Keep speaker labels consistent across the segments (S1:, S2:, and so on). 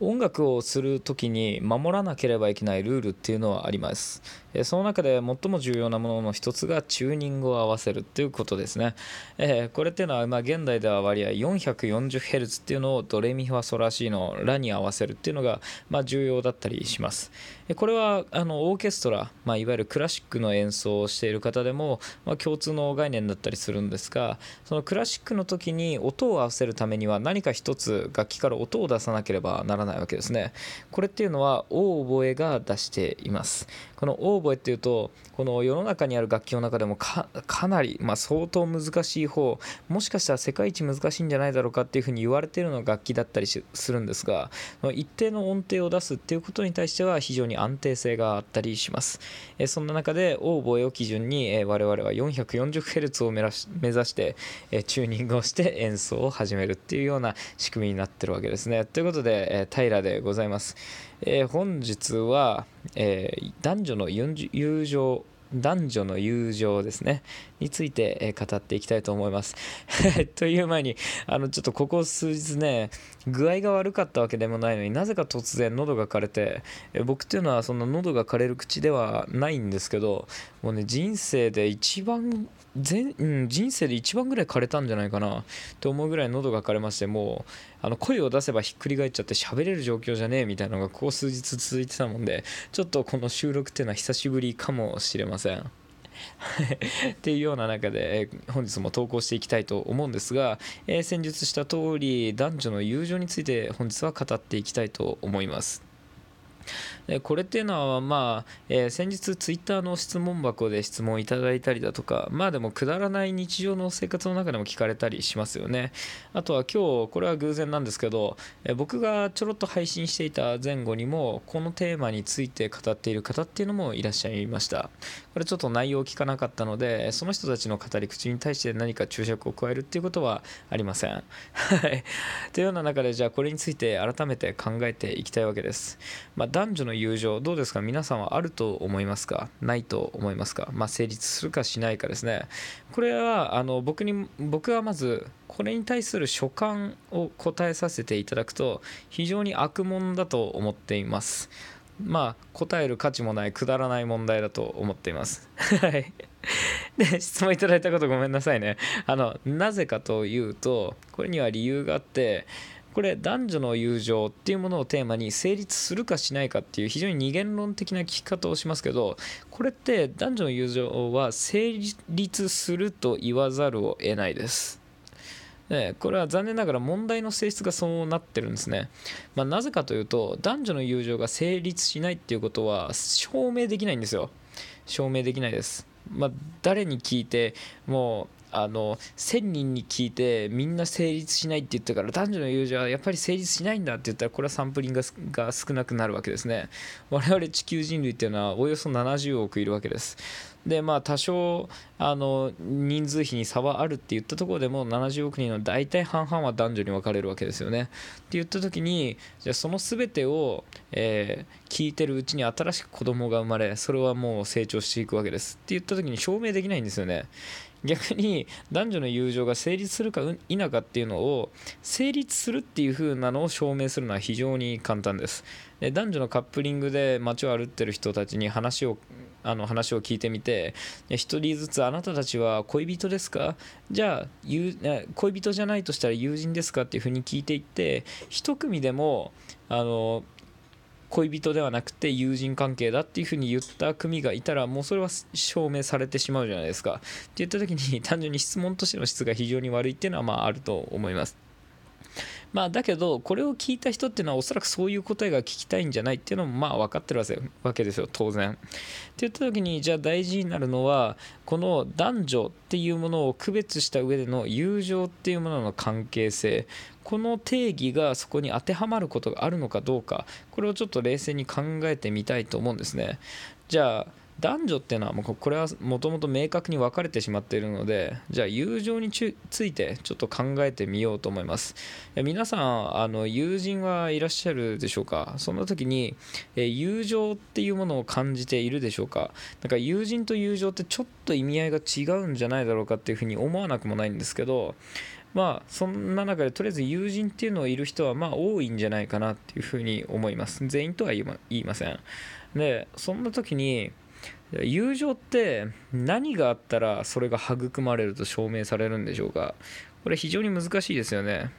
S1: 音楽をする時に守らなければいけないルールっていうのはあります。その中で最も重要なものの一つがチューニングを合わせるっていうことですね。これっていうのはま現代では割合 440Hz っていうのをドレミファソラシーのラに合わせるっていうのがま重要だったりします。これはあのオーケストラ、まあ、いわゆるクラシックの演奏をしている方でも、ま、共通の概念だったりするんですがそのクラシックの時に音を合わせるためには何か一つ楽器から音を出さなければならない。わけですね。これっていうのは大覚えが出しています。このオーボエっていうとこの世の中にある楽器の中でもかなり、まあ、相当難しい方もしかしたら世界一難しいんじゃないだろうかっていうふうに言われているのが楽器だったりするんですが一定の音程を出すっていうことに対しては非常に安定性があったりします。そんな中でオーボエを基準に我々は 440Hz を目指してチューニングをして演奏を始めるっていうような仕組みになってるわけですね。ということで平でございます。えー、本日は、えー、男女の友情男女の友情ですね。について、語っていきたいと思います。という前にあのちょっとここ数日ね具合が悪かったわけでもないのになぜか突然喉が枯れて、僕っていうのはそんな喉が枯れる口ではないんですけどもうね人生で一番全、うん、人生で一番ぐらい枯れたんじゃないかなと思うぐらい喉が枯れましてもうあの声を出せばひっくり返っちゃって喋れる状況じゃねえみたいなのがここ数日続いてたもんでちょっとこの収録っていうのは久しぶりかもしれません。っていうような中で本日も投稿していきたいと思うんですが、えー、先日した通り男女の友情について本日は語っていきたいと思います。これっていうのは、まあえー、先日ツイッターの質問箱で質問いただいたりだとかまあでもくだらない日常の生活の中でも聞かれたりしますよね。あとは今日これは偶然なんですけど、えー、僕がちょろっと配信していた前後にもこのテーマについて語っている方っていうのもいらっしゃいました。これちょっと内容を聞かなかったのでその人たちの語り口に対して何か注釈を加えるっていうことはありません。というような中でじゃあこれについて改めて考えていきたいわけです、まあ、男女の友情どうですか？皆さんはあると思いますか？ないと思いますか？まあ、成立するかしないかですね。これはあの僕に僕はまずこれに対する所感を答えさせていただくと非常に悪問だと思っています。まあ答える価値もないくだらない問題だと思っています。はい。で 質問いただいたことごめんなさいね。あのなぜかというとこれには理由があってこれ男女の友情っていうものをテーマに成立するかしないかっていう非常に二元論的な聞き方をしますけどこれって男女の友情は成立すると言わざるを得ないです。でこれは残念ながら問題の性質がそうなってるんですね。まあ、なぜかというと男女の友情が成立しないっていうことは証明できないんですよ。証明できないです。まあ、誰に聞いてもうあの1000人に聞いてみんな成立しないって言ったから男女の友情はやっぱり成立しないんだって言ったらこれはサンプリングが少なくなるわけですね我々地球人類っていうのはおよそ70億いるわけですでまあ多少あの人数比に差はあるって言ったところでも70億人の大体半々は男女に分かれるわけですよね。って言った時にじゃあその全てを、えー、聞いてるうちに新しく子供が生まれそれはもう成長していくわけですって言った時に証明できないんですよね。逆に男女の友情が成立するか否かっていうのを成立するっていう風なのを証明するのは非常に簡単です。で男女のカップリングで街を歩ってる人たちに話をあの話を聞いてみて1人ずつあなたたちは恋人ですか？じゃあ恋人じゃないとしたら友人ですか？っていうふうに聞いていって1組でもあの恋人ではなくて友人関係だっていうふうに言った組がいたらもうそれは証明されてしまうじゃないですかって言った時に 単純に質問としての質が非常に悪いっていうのはまああると思います。まあ、だけどこれを聞いた人っていうのはおそらくそういう答えが聞きたいんじゃないっていうのもまあ分かってるわけですよ当然。って言った時にじゃあ大事になるのはこの男女っていうものを区別した上での友情っていうものの関係性この定義がそこに当てはまることがあるのかどうかこれをちょっと冷静に考えてみたいと思うんですね。じゃあ男女っていうのはもうこれはもともと明確に分かれてしまっているのでじゃあ友情についてちょっと考えてみようと思います。皆さんあの友人はいらっしゃるでしょうか？そんな時に友情っていうものを感じているでしょうか？だから友人と友情ってちょっと意味合いが違うんじゃないだろうかっていうふうに思わなくもないんですけどまあそんな中でとりあえず友人っていうのはいる人はまあ多いんじゃないかなっていうふうに思います。全員とは言いません。でそんな時に友情って何があったらそれが育まれると証明されるんでしょうか。これ非常に難しいですよね。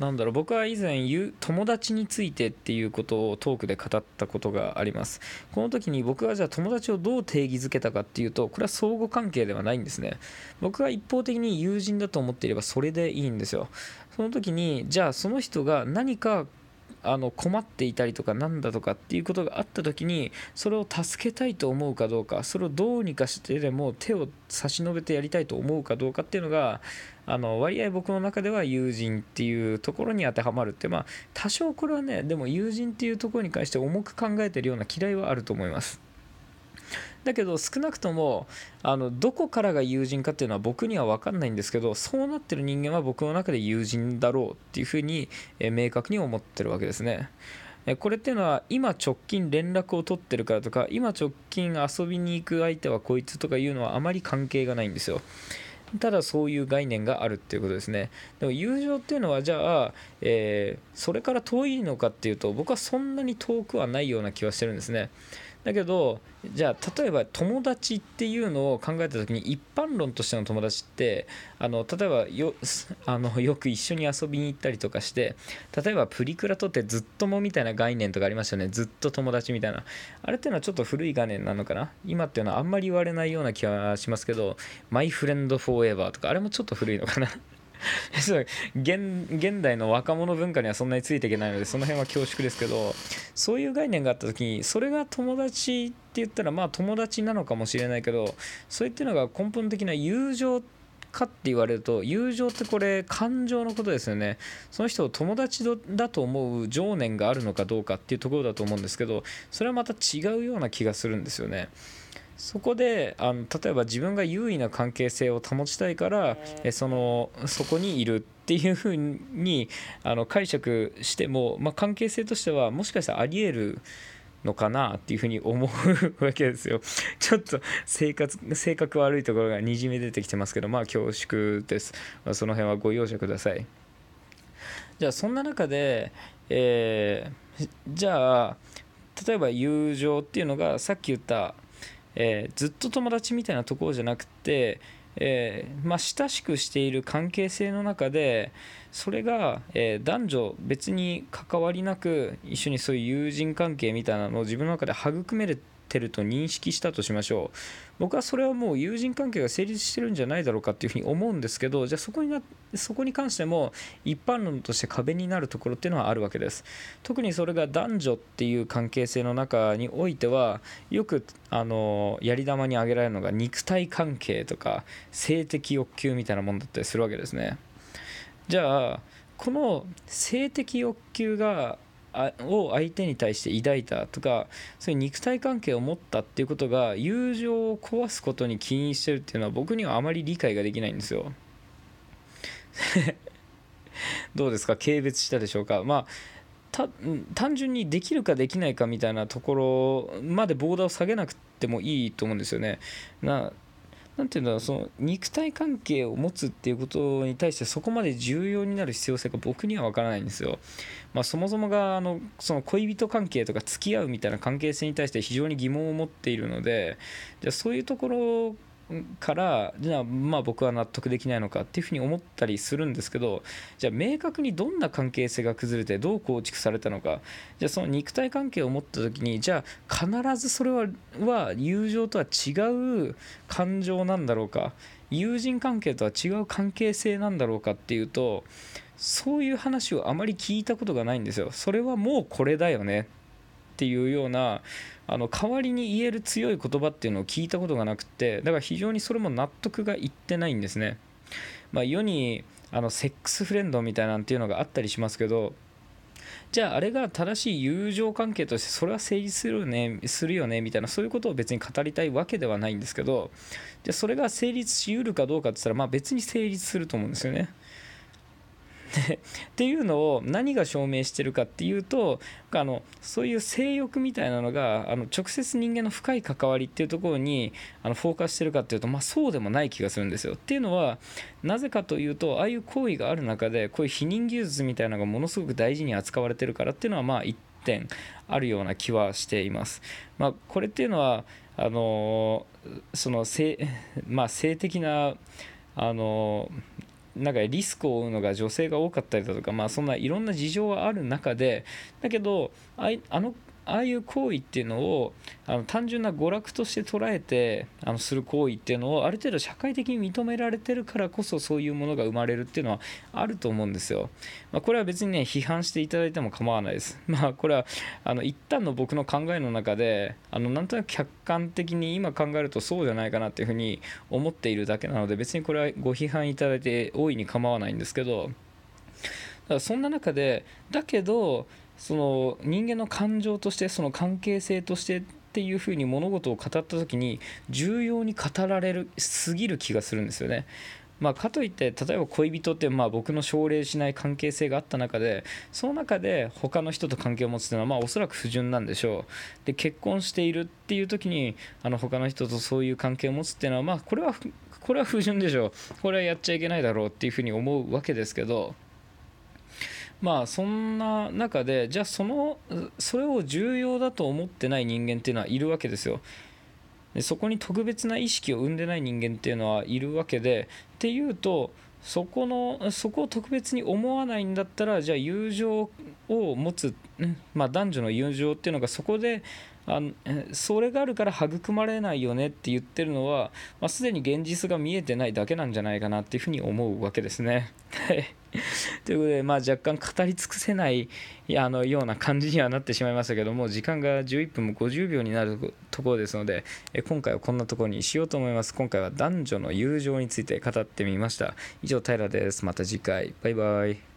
S1: なんだろう僕は以前友達についてっていうことをトークで語ったことがあります。この時に僕はじゃあ友達をどう定義づけたかっていうとこれは相互関係ではないんですね。僕が一方的に友人だと思っていればそれでいいんですよ。その時にじゃあその人が何かあの困っていたりとかなんだとかっていうことがあった時にそれを助けたいと思うかどうかそれをどうにかしてでも手を差し伸べてやりたいと思うかどうかっていうのがあの割合僕の中では友人っていうところに当てはまるってまあ多少これはねでも友人っていうところに関して重く考えてるような嫌いはあると思います。だけど少なくともあのどこからが友人かっていうのは僕には分かんないんですけどそうなってる人間は僕の中で友人だろうっていうふうに、え明確に思ってるわけですね。これっていうのは今直近連絡を取ってるからとか今直近遊びに行く相手はこいつとかいうのはあまり関係がないんですよ。ただそういう概念があるっていうことですね。でも友情っていうのはじゃあ、えー、それから遠いのかっていうと僕はそんなに遠くはないような気はしてるんですね。だけどじゃあ例えば友達っていうのを考えた時に一般論としての友達ってあの例えばよ あのよく一緒に遊びに行ったりとかして例えばプリクラとってずっともみたいな概念とかありましたよね。ずっと友達みたいな。あれっていうのはちょっと古い概念なのかな？今っていうのはあんまり言われないような気がしますけどマイフレンドフォーエバーとかあれもちょっと古いのかな？現現代の若者文化にはそんなについていけないのでその辺は恐縮ですけどそういう概念があった時にそれが友達って言ったらまあ友達なのかもしれないけどそういったのが根本的な友情かって言われると友情ってこれ感情のことですよねその人を友達だと思う情念があるのかどうかっていうところだと思うんですけどそれはまた違うような気がするんですよね。そこであの例えば自分が優位な関係性を保ちたいからえそのそこにいるっていうふうにあの解釈しても、まあ、関係性としてはもしかしたらありえるのかなっていうふうに思うわけですよ。ちょっと生活性格悪いところがにじみ出てきてますけどまあ恐縮です。まあ、その辺はご容赦ください。じゃあそんな中で、えー、じゃあ例えば友情っていうのがさっき言ったえー、ずっと友達みたいなところじゃなくて、えー、まあ、親しくしている関係性の中でそれが、えー、男女別に関わりなく一緒にそういう友人関係みたいなのを自分の中で育めるてると認識したとしましょう。僕はそれはもう友人関係が成立してるんじゃないだろうかっていうふうに思うんですけどじゃあそこになそこに関しても一般論として壁になるところっていうのはあるわけです。特にそれが男女っていう関係性の中においてはよくあのやり玉に挙げられるのが肉体関係とか性的欲求みたいなもんだったりするわけですね。じゃあこの性的欲求がを相手に対して抱いたとかそういう肉体関係を持ったっていうことが友情を壊すことに起因してるっていうのは僕にはあまり理解ができないんですよ。どうですか？軽蔑したでしょうか？まあ単純にできるかできないかみたいなところまでボーダーを下げなくてもいいと思うんですよね。な何ていうんだろうその肉体関係を持つっていうことに対してそこまで重要になる必要性が僕には分からないんですよ。まあ、そもそもがあのその恋人関係とか付き合うみたいな関係性に対して非常に疑問を持っているのでじゃそういうところからじゃあまあ僕は納得できないのかっていうふうに思ったりするんですけどじゃあ明確にどんな関係性が崩れてどう構築されたのかじゃあその肉体関係を持った時にじゃあ必ずそれはは友情とは違う感情なんだろうか友人関係とは違う関係性なんだろうかっていうとそういう話をあまり聞いたことがないんですよ。それはもうこれだよねっていうようなあの代わりに言える強い言葉っていうのを聞いたことがなくてだから非常にそれも納得がいってないんですね。まあ、世にあのセックスフレンドみたいなんていうのがあったりしますけどじゃああれが正しい友情関係としてそれは成立するよねするよねみたいなそういうことを別に語りたいわけではないんですけどじゃあそれが成立しうるかどうかって言ったらまあ別に成立すると思うんですよね。っていうのを何が証明してるかっていうとあのそういう性欲みたいなのがあの直接人間の深い関わりっていうところにあのフォーカスしてるかっていうと、まあ、そうでもない気がするんですよ。っていうのはなぜかというとああいう行為がある中でこういう否認技術みたいなのがものすごく大事に扱われてるからっていうのはまあ一点あるような気はしています。まあ、これっていうのはあのその性,、まあ、性的なあのなんかリスクを負うのが女性が多かったりだとか、まあ、そんないろんな事情はある中でだけどあのああいう行為っていうのをあの単純な娯楽として捉えてあのする行為っていうのをある程度社会的に認められてるからこそそういうものが生まれるっていうのはあると思うんですよ。まあ、これは別にね批判していただいても構わないです。まあこれはあの一旦の僕の考えの中であのなんとなく客観的に今考えるとそうじゃないかなっていうふうに思っているだけなので別にこれはご批判いただいて大いに構わないんですけどだからそんな中でだけどその人間の感情としてその関係性としてっていうふうに物事を語った時に重要に語られるすぎる気がするんですよね。まあ、かといって例えば恋人ってまあ僕の奨励しない関係性があった中でその中で他の人と関係を持つというのはまあおそらく不純なんでしょうで結婚しているっていう時にあの他の人とそういう関係を持つっていうのはまあこれはこれは不純でしょうこれはやっちゃいけないだろうっていうふうに思うわけですけどまあそんな中でじゃあそのそれを重要だと思ってない人間っていうのはいるわけですよ。でそこに特別な意識を生んでない人間っていうのはいるわけでっていうとそこのそこを特別に思わないんだったらじゃあ友情を持つ、まあ、男女の友情っていうのがそこであそれがあるから育まれないよねって言ってるのは、まあ、すでに現実が見えてないだけなんじゃないかなっていうふうに思うわけですね。ということで、まあ、若干語り尽くせないあのような感じにはなってしまいましたけども時間が11分も50秒になるところですのでえ今回はこんなところにしようと思います。今回は男女の友情について語ってみました。以上平です。また次回。バイバイ。